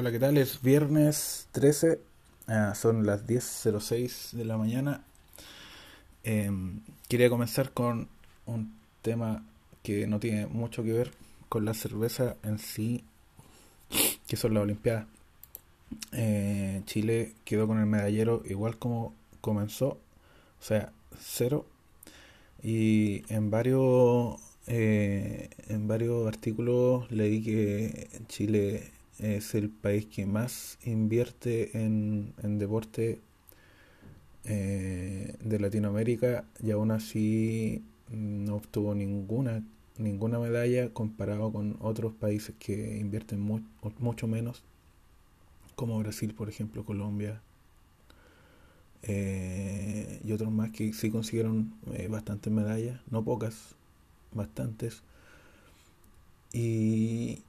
Hola, ¿qué tal? Es viernes 13, ah, son las 10.06 de la mañana. Em, quería comenzar con un tema que no tiene mucho que ver con la cerveza en sí, que son las Olimpiadas. Eh, Chile quedó con el medallero igual como comenzó, o sea, cero. Y en varios, eh, en varios artículos leí que Chile es el país que más invierte en, deporte eh, de Latinoamérica y aún así no obtuvo ninguna ninguna medalla comparado con otros países que invierten mucho menos como Brasil por ejemplo Colombia eh, y otros más que sí consiguieron eh, bastantes medallas no pocas bastantes. Y,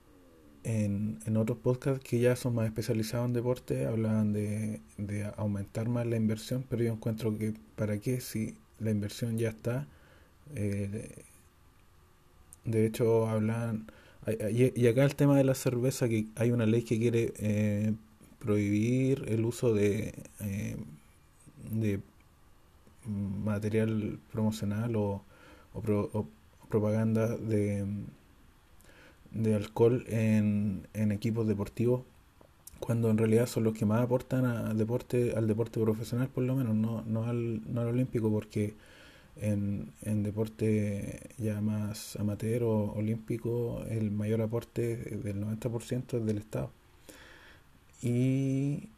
en, en otros podcasts que ya son más especializados en deporte hablaban de, de aumentar más la inversión, pero yo encuentro que para qué si la inversión ya está. Eh, de hecho, hablan... Y, acá el tema de la cerveza, que hay una ley que quiere eh, prohibir el uso de, eh, de material promocional o, o propaganda de de alcohol en, en equipos deportivos cuando en realidad son los que más aportan a deporte, al deporte profesional por lo menos, no, no, al, no al olímpico porque en, en deporte ya más amateur o olímpico el mayor aporte del 90% es del Estado. Y,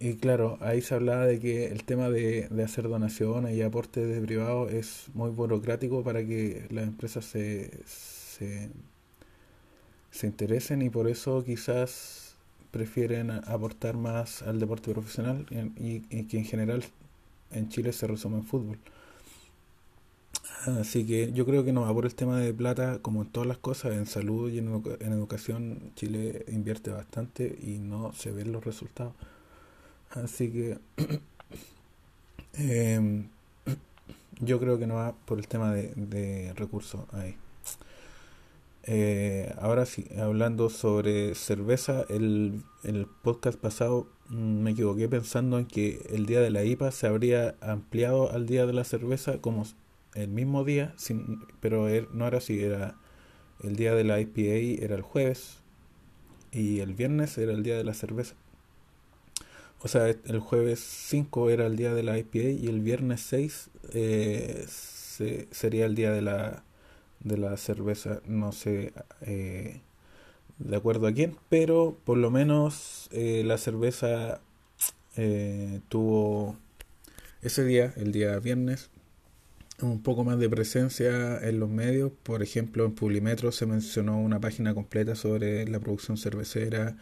y claro, ahí se hablaba de que el tema de, de hacer donaciones y aportes de privados es muy burocrático para que las empresas se, se se interesen y por eso quizás prefieren aportar más al deporte profesional y, que en general en Chile se resume en fútbol. Así que yo creo que no va por el tema de plata, como en todas las cosas, en salud y en, educación, Chile invierte bastante y no se ven los resultados. Así que em, yo creo que no va por el tema de, de recursos ahí. Eh, ahora sí, hablando sobre cerveza, el, el podcast pasado mm, me equivoqué pensando en que el día de la IPA se habría ampliado al día de la cerveza como el mismo día, sin, pero er, no era así, era el día de la IPA era el jueves y el viernes era el día de la cerveza. O sea, el jueves 5 era el día de la IPA y el viernes 6 eh, sería el día de la de la cerveza, no sé eh, de acuerdo a quién, pero por lo menos eh, la cerveza eh, tuvo ese día, el día viernes, un poco más de presencia en los medios. Por ejemplo, en Publimetro se mencionó una página completa sobre la producción cervecera.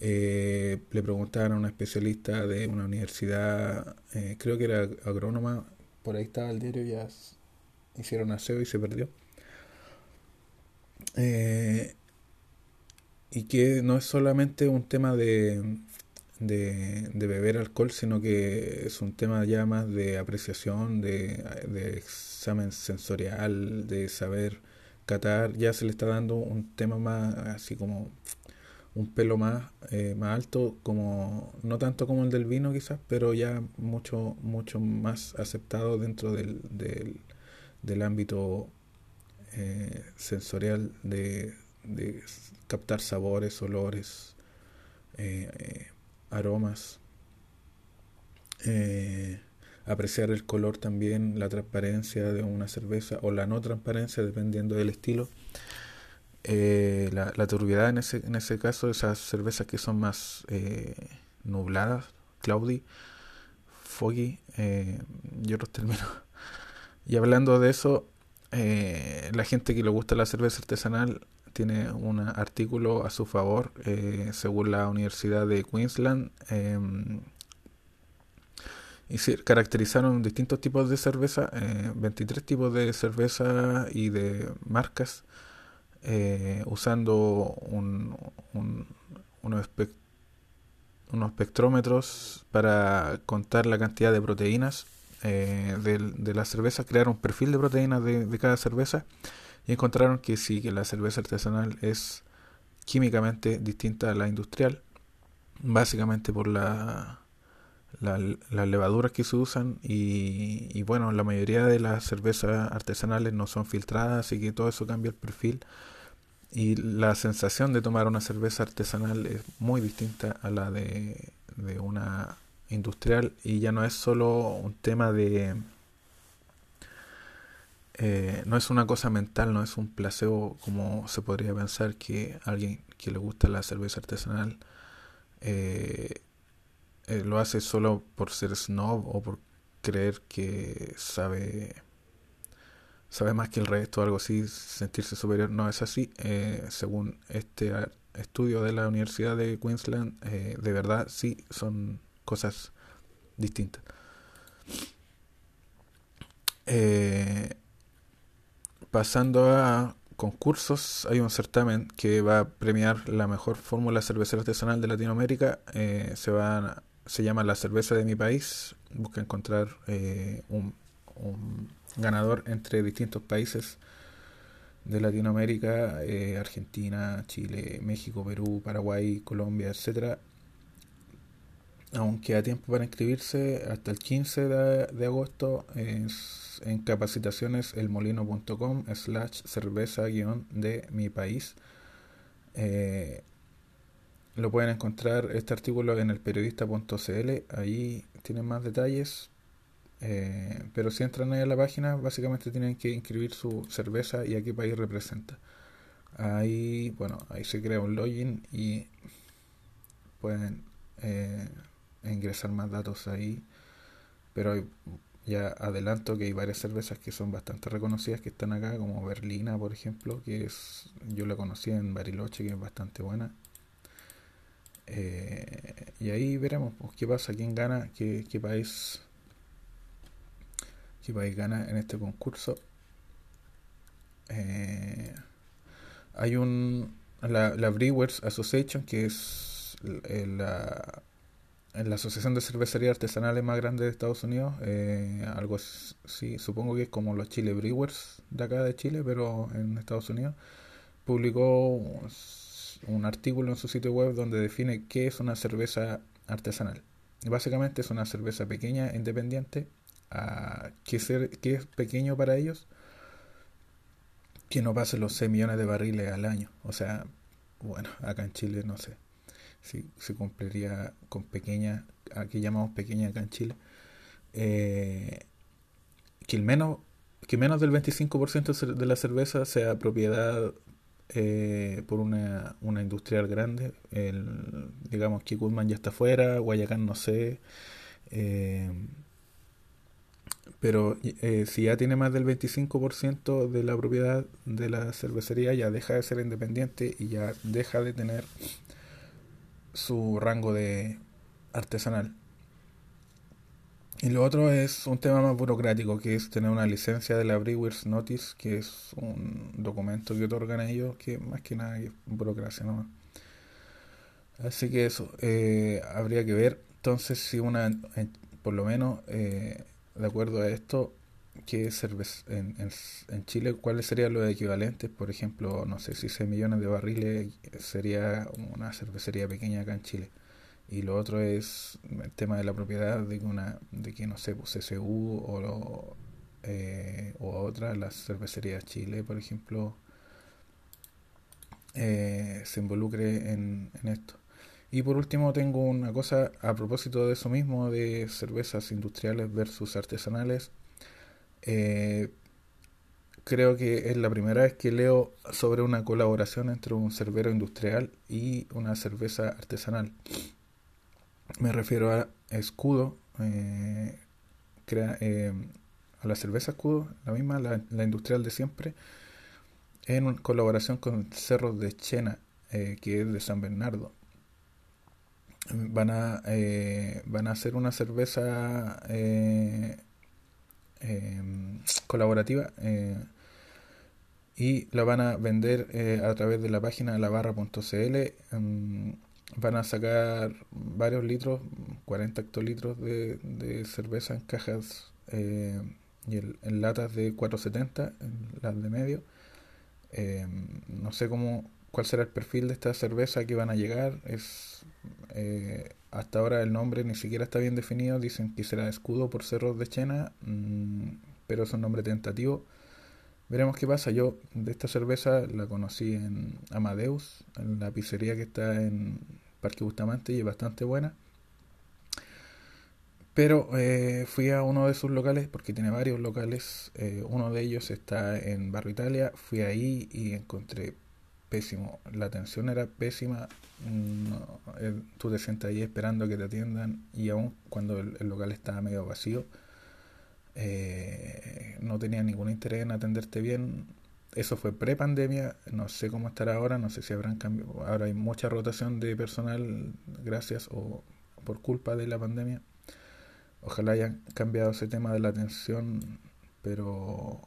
le preguntaron a una especialista de una universidad, creo que era agrónoma, por ahí estaba el diario, ya hicieron aseo y se perdió. Eh, y que no es solamente un tema de, de, beber alcohol, sino que es un tema ya más de apreciación, de, examen sensorial, de saber catar. Ya se le está dando un tema más así como un pelo más, eh, más alto, como no tanto como el del vino quizás, pero ya mucho, mucho más aceptado dentro del, del, del ámbito eh, sensorial de, captar sabores, olores, eh, eh, aromas, apreciar el color también, la transparencia de una cerveza o la no transparencia dependiendo del estilo. la, la, turbiedad en ese, en ese caso, esas cervezas que son más nubladas, cloudy, foggy y otros términos. Y hablando de eso, eh, la gente que le gusta la cerveza artesanal tiene un artículo a su favor, eh, según la Universidad de Queensland. Em, y caracterizaron distintos tipos de cerveza, 23 eh, tipos de cerveza y de marcas, usando un, unos, unos espectrómetros para contar la cantidad de proteínas eh, de, la cerveza, crearon un perfil de proteínas de, cada cerveza y encontraron que sí, que la cerveza artesanal es químicamente distinta a la industrial, básicamente por la, las levaduras que se usan y, y, bueno, la mayoría de las cervezas artesanales no son filtradas, así que todo eso cambia el perfil y la sensación de tomar una cerveza artesanal es muy distinta a la de, de una industrial y ya no es solo un tema de eh, no es una cosa mental, no es un placebo como se podría pensar que alguien que le gusta la cerveza artesanal eh, eh, lo hace solo por ser snob o por creer que sabe sabe más que el resto algo así, sentirse superior. No es así. según este estudio de la Universidad de Queensland, de verdad sí son cosas distintas. Eh, pasando a concursos, hay un certamen que va a premiar la mejor fórmula cervecera artesanal de Latinoamérica. Eh, se, va, se llama La Cerveza de mi País. Busca encontrar eh, un, ganador entre distintos países de Latinoamérica, Argentina, Chile, México, Perú, Paraguay, Colombia, etcétera. Aún queda tiempo para inscribirse hasta el 15 de, agosto. Es en capacitaciones elmolino.com slash cerveza guion de mi país. Eh, lo pueden encontrar este artículo en el periodista.cl, ahí tienen más detalles. Eh, pero si entran ahí a la página, básicamente tienen que inscribir su cerveza y a qué país representa. Ahí, bueno, ahí se crea un login y pueden eh, ingresar más datos ahí. Pero hay ya adelanto que hay varias cervezas que son bastante reconocidas que están acá, como Berlina, por ejemplo, que es yo la conocí en Bariloche, que es bastante buena. Eh, y ahí veremos pues, qué pasa, quién gana, qué, qué país qué país gana en este concurso. Eh, hay un la, la Brewers Association que es la en la Asociación de Cervecerías Artesanales más grande de Estados Unidos, eh, algo sí, supongo que es como los Chile Brewers de acá de Chile, pero en Estados Unidos, publicó un artículo en su sitio web donde define qué es una cerveza artesanal. básicamente es una cerveza pequeña, independiente, a, que, ser, que es pequeño para ellos, que no pase los 6 millones de barriles al año. O sea, bueno, acá en Chile no sé si se cumpliría con pequeña, aquí llamamos pequeña acá en Chile, eh, que, el menos, que menos del 25% de la cerveza sea propiedad eh, por una, una industrial grande. El, digamos que Goodman ya está fuera, Guayacán no sé. Eh, pero si ya tiene más del 25% de la propiedad de la cervecería, ya deja de ser independiente y ya deja de tener su rango de artesanal. Y lo otro es un tema más burocrático, que es tener una licencia de la Brewers Notice, que es un documento que otorgan ellos, que más que nada es burocracia ¿no? Así que eso, eh, habría que ver entonces si una, por lo menos, eh, de acuerdo a esto, que cerveza en, en, Chile, cuáles serían los equivalentes, por ejemplo, no sé si 6 millones de barriles sería una cervecería pequeña acá en Chile. Y lo otro es el tema de la propiedad de que una, de que no sé, pues o, eh, o otra, las cervecerías Chile, por ejemplo, eh, se involucre en, en esto. Y por último tengo una cosa a propósito de eso mismo, de cervezas industriales versus artesanales. Eh, creo que es la primera vez que leo sobre una colaboración entre un cervero industrial y una cerveza artesanal. Me refiero a Escudo, eh, eh, a la cerveza Escudo, la misma, la, industrial de siempre, en colaboración con Cerros de Chena, que es de San Bernardo. Van a, van a hacer una cerveza Em, colaborativa eh, y la van a vender eh, a través de la página labarra.cl. Em, van a sacar varios litros, 40 hectolitros de, de cerveza en cajas eh, y en latas de 470, en las de medio. Em, no sé cómo, cuál será el perfil de esta cerveza que van a llegar. Es eh, hasta ahora el nombre ni siquiera está bien definido. Dicen que será escudo por Cerros de Chena, mm, pero es un nombre tentativo. Veremos qué pasa. Yo de esta cerveza la conocí en Amadeus, en la pizzería que está en Parque Bustamante y es bastante buena. Pero eh, fui a uno de sus locales, porque tiene varios locales. Eh, uno de ellos está en Barrio Italia. Fui ahí y encontré pésimo. La atención era pésima. Eh, tú te sientas ahí esperando que te atiendan y aún cuando el local estaba medio vacío eh, no tenía ningún interés en atenderte bien. Eso fue pre-pandemia, no sé cómo estará ahora, no sé si habrán cambiado. Ahora hay mucha rotación de personal gracias o por culpa de la pandemia. Ojalá hayan cambiado ese tema de la atención, pero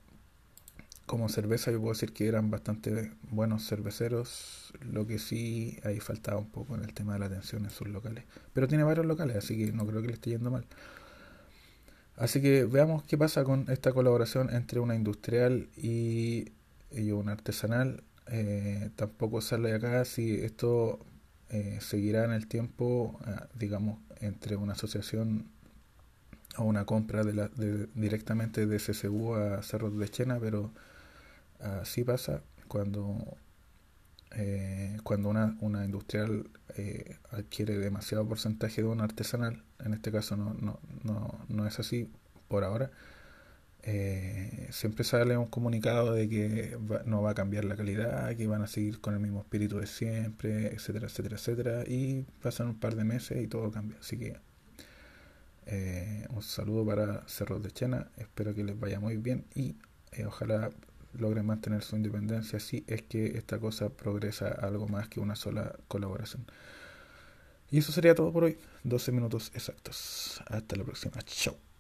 como cerveza yo puedo decir que eran bastante buenos cerveceros, lo que sí ahí faltaba un poco en el tema de la atención en sus locales. Pero tiene varios locales, así que no creo que le esté yendo mal. Así que veamos qué pasa con esta colaboración entre una industrial y, una artesanal. Eh, tampoco sale de acá si esto eh, seguirá en el tiempo, eh, digamos, entre una asociación o una compra de la, directamente de CCU a Cerros de Chena, pero así pasa cuando cuando una, una industrial adquiere demasiado porcentaje de un artesanal. En este caso no, no, no, no es así por ahora, eh, siempre sale un comunicado de que no va a cambiar la calidad, que van a seguir con el mismo espíritu de siempre, etcétera, etcétera, etcétera, y pasan un par de meses y todo cambia. Así que eh, un saludo para Cerros de Chena, espero que les vaya muy bien y eh, ojalá logren mantener su independencia si es que esta cosa progresa algo más que una sola colaboración. Y eso sería todo por hoy. 12 minutos exactos. Hasta la próxima. Chao.